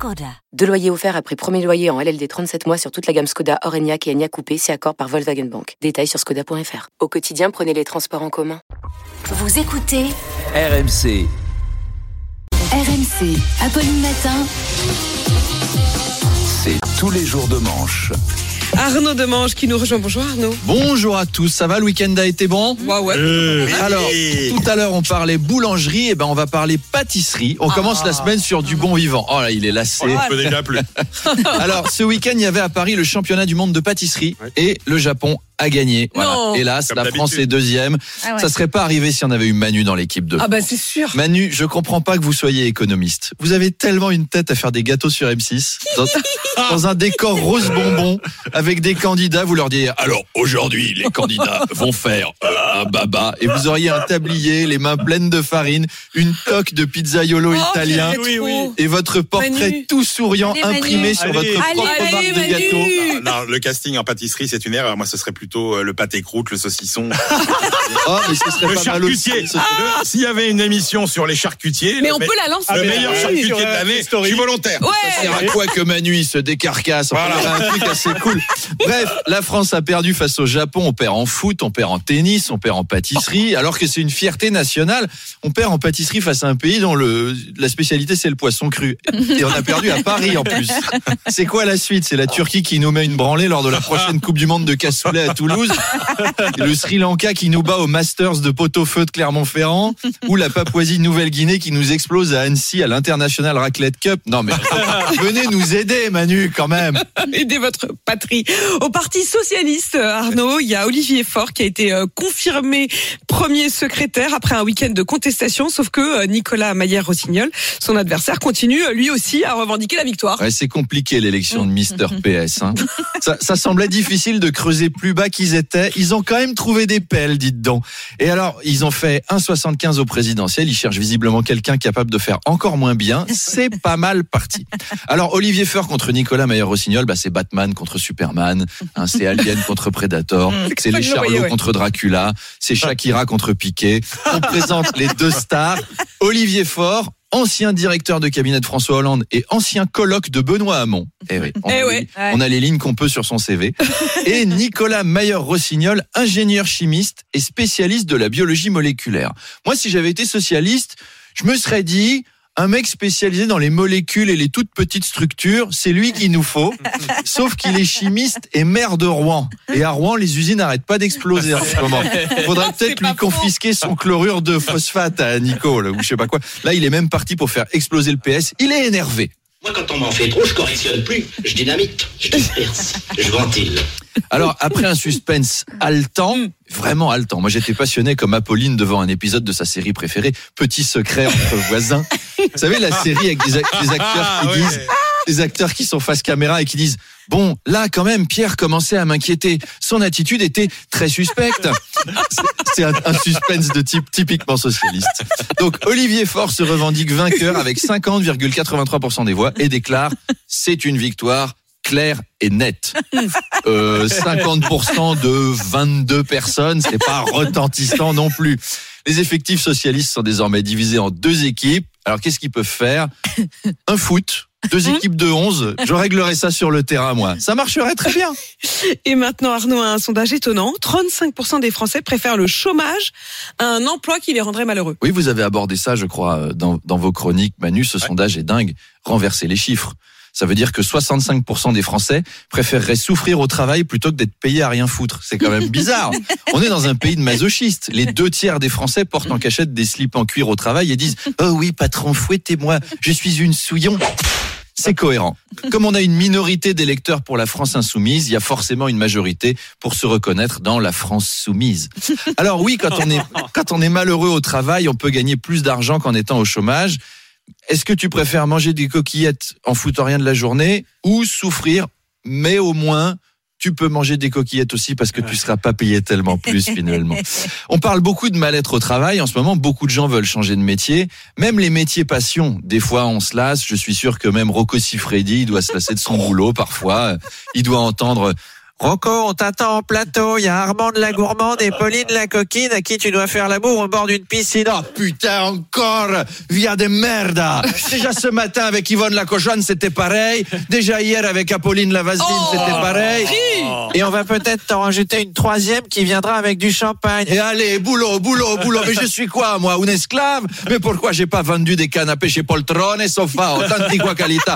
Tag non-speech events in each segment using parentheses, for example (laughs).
Skoda. Deux loyers offerts après premier loyer en LLD 37 mois sur toute la gamme Skoda, Orenia et Enya Coupé, c'est accord par Volkswagen Bank. Détails sur skoda.fr. Au quotidien, prenez les transports en commun. Vous écoutez RMC. RMC, Apolline Matin. C'est tous les jours de manche. Arnaud Demange qui nous rejoint. Bonjour Arnaud. Bonjour à tous, ça va Le week-end a été bon Ouais, ouais. Alors, tout à l'heure on parlait boulangerie, et ben on va parler pâtisserie. On commence la semaine sur du bon vivant. Oh là, il est lassé. déjà plus. (laughs) (laughs) Alors, ce week-end, il y avait à Paris le championnat du monde de pâtisserie et le Japon a gagné. Voilà. Non. Hélas, Comme la. France est deuxième. Ah ouais. Ça serait pas arrivé si on avait eu Manu dans l'équipe de Ah bah c'est sûr. Manu, je comprends pas que vous soyez économiste. Vous avez tellement une tête à faire des gâteaux sur M6, dans, (laughs) dans un décor rose bonbon, avec des candidats, vous leur dites, alors aujourd'hui, les candidats vont faire euh, un baba, et vous auriez un tablier, les mains pleines de farine, une toque de pizzaiolo Oh, italien, quel rétro. et votre portrait Manu. tout souriant Allez, Manu. imprimé sur Allez. votre Allez, propre allez, marque de Manu. gâteau. Non, le casting en pâtisserie, c'est une erreur. Moi, ce serait plutôt euh, le pâté croûte, le saucisson. (laughs) Oh, mais ce serait le pas mal aussi. charcutier. S'il y avait une émission sur les charcutiers, Mais le, on me- peut la lancer. le meilleur charcutier de l'année, je suis volontaire. Ça sert à quoi que Manu il se décarcasse Enfin, Voilà. a un truc assez cool. Bref, la France a perdu face au Japon. On perd en foot, on perd en tennis, on perd en pâtisserie, alors que c'est une fierté nationale. On perd en pâtisserie face à un pays dont le, la spécialité c'est le poisson cru. Et on a perdu à Paris en plus. (laughs) C'est quoi la suite? C'est la Turquie qui nous met une branlée lors de la prochaine Coupe du Monde de cassoulet à Toulouse. (laughs) Le Sri Lanka qui nous bat au Masters de pot-au-feu de Clermont-Ferrand. Ou la Papouasie-Nouvelle-Guinée qui nous explose à Annecy à l'International Raclette Cup. Non mais (laughs) venez nous aider Manu quand même. Aidez votre patrie. Au Parti Socialiste, Arnaud, il y a Olivier Faure qui a été euh, confirmé premier secrétaire après un week-end de contestation, sauf que euh, Nicolas Maillère-Rossignol, son adversaire, continue lui aussi à revendiquer la victoire. Ouais, c'est compliqué l'élection de Mister (laughs) PS. hein. Ça, ça semblait difficile de creuser plus bas qu'ils étaient. Ils ont quand même trouvé des pelles, dites donc. Et alors, ils ont fait 1,75 au présidentiel. Ils cherchent visiblement quelqu'un capable de faire encore moins bien. C'est (laughs) pas mal parti. Alors, Olivier Faure contre Nicolas Maillard-Rossignol, bah, c'est Batman contre Superman. hein, c'est Alien contre Predator. (laughs) C'est les Charlots contre Dracula. C'est Shakira contre Piqué. On présente les deux stars. (laughs) Olivier Faure, ancien directeur de cabinet de François Hollande et ancien colloque de Benoît Hamon. Eh oui, on, (laughs) Eh a, ouais. les, on a les lignes qu'on peut sur son CV. Et (laughs) Nicolas Mayer-Rossignol, ingénieur chimiste et spécialiste de la biologie moléculaire. Moi, si j'avais été socialiste, je me serais dit, un mec spécialisé dans les molécules et les toutes petites structures, c'est lui qu'il nous faut. (laughs) Sauf qu'il est chimiste et maire de Rouen. Et à Rouen, les usines n'arrêtent pas d'exploser en ce (laughs) moment. Faudrait peut-être lui confisquer son chlorure de phosphate à Nico, là, ou je sais pas quoi. Là, il est même parti pour faire exploser le PS. Il est énervé. Moi, quand on m'en fait trop, je correctionne plus. Je dynamite, je disperse, je ventile. Alors, après un suspense haletant, vraiment haletant. Moi, j'étais passionné comme Apolline devant un épisode de sa série préférée, Petit secret entre voisins. Vous savez, la série avec des, ac- des acteurs qui Ah, ouais. disent, des acteurs qui sont face caméra et qui disent, bon, là, quand même, Pierre commençait à m'inquiéter. Son attitude était très suspecte. C'est- C'est un, un suspense de type typiquement socialiste. Donc, Olivier Faure se revendique vainqueur avec 50,83% des voix et déclare, c'est une victoire claire et nette. Euh, 50% de 22 personnes, c'est pas retentissant non plus. Les effectifs socialistes sont désormais divisés en deux équipes. Alors qu'est-ce qu'ils peuvent faire? Un foot, deux équipes de 11. Je réglerai ça sur le terrain, moi. Ça marcherait très bien. Et maintenant, Arnaud a un sondage étonnant. 35% des Français préfèrent le chômage à un emploi qui les rendrait malheureux. Oui, vous avez abordé ça, je crois, euh, dans, dans vos chroniques. Manu, ce sondage est dingue. Renverser les chiffres. Ça veut dire que 65% des Français préféreraient souffrir au travail plutôt que d'être payés à rien foutre. C'est quand même bizarre. (laughs) On est dans un pays de masochistes. Les deux tiers des Français portent en cachette des slips en cuir au travail et disent « Oh oui, patron, fouettez-moi, je suis une souillon ». C'est cohérent. Comme on a une minorité d'électeurs pour la France insoumise, il y a forcément une majorité pour se reconnaître dans la France soumise. Alors oui, quand on est, quand on est malheureux au travail, on peut gagner plus d'argent qu'en étant au chômage. Est-ce que tu préfères manger des coquillettes en foutant rien de la journée ou souffrir, mais au moins tu peux manger des coquillettes aussi parce que tu seras pas payé tellement plus (laughs) finalement. On parle beaucoup de mal-être au travail. En ce moment, beaucoup de gens veulent changer de métier. Même les métiers passion. Des fois, on se lasse. Je suis sûr que même Rocco Siffredi, il doit se lasser de son boulot parfois. Il doit entendre Rocco, on t'attend en plateau. Il y a Armand de la gourmande et Pauline la coquine à qui tu dois faire l'amour au bord d'une piscine. Oh putain, encore Via de merda Déjà ce matin avec Yvonne la cochonne, c'était pareil. Déjà hier avec Apolline la vaseline, c'était pareil. Et on va peut-être t'en rajouter une troisième qui viendra avec du champagne. Et allez, boulot, boulot, boulot. Mais je suis quoi, moi, un esclave? Mais pourquoi j'ai pas vendu des canapés chez Poltrone et Sofa, authentique qualité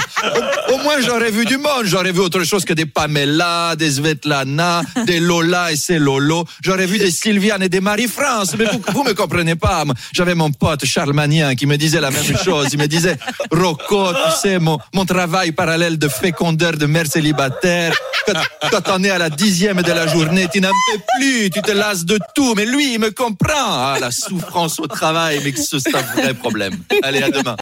au, au moins j'aurais vu du monde, j'aurais vu autre chose que des Pamela, des Des Lola et ses Lolo. J'aurais vu des Sylviane et des Marie-France. Mais vous, vous me comprenez pas. J'avais mon pote Charles Magnien qui me disait la même chose. Il me disait, Rocco, tu sais, mon, mon travail parallèle de fécondeur de mère célibataire, quand, quand on est à la dixième de la journée, tu n'en peux plus, tu te lasses de tout. Mais lui, il me comprend. Ah, la souffrance au travail, mais que c'est un vrai problème. Allez, à demain.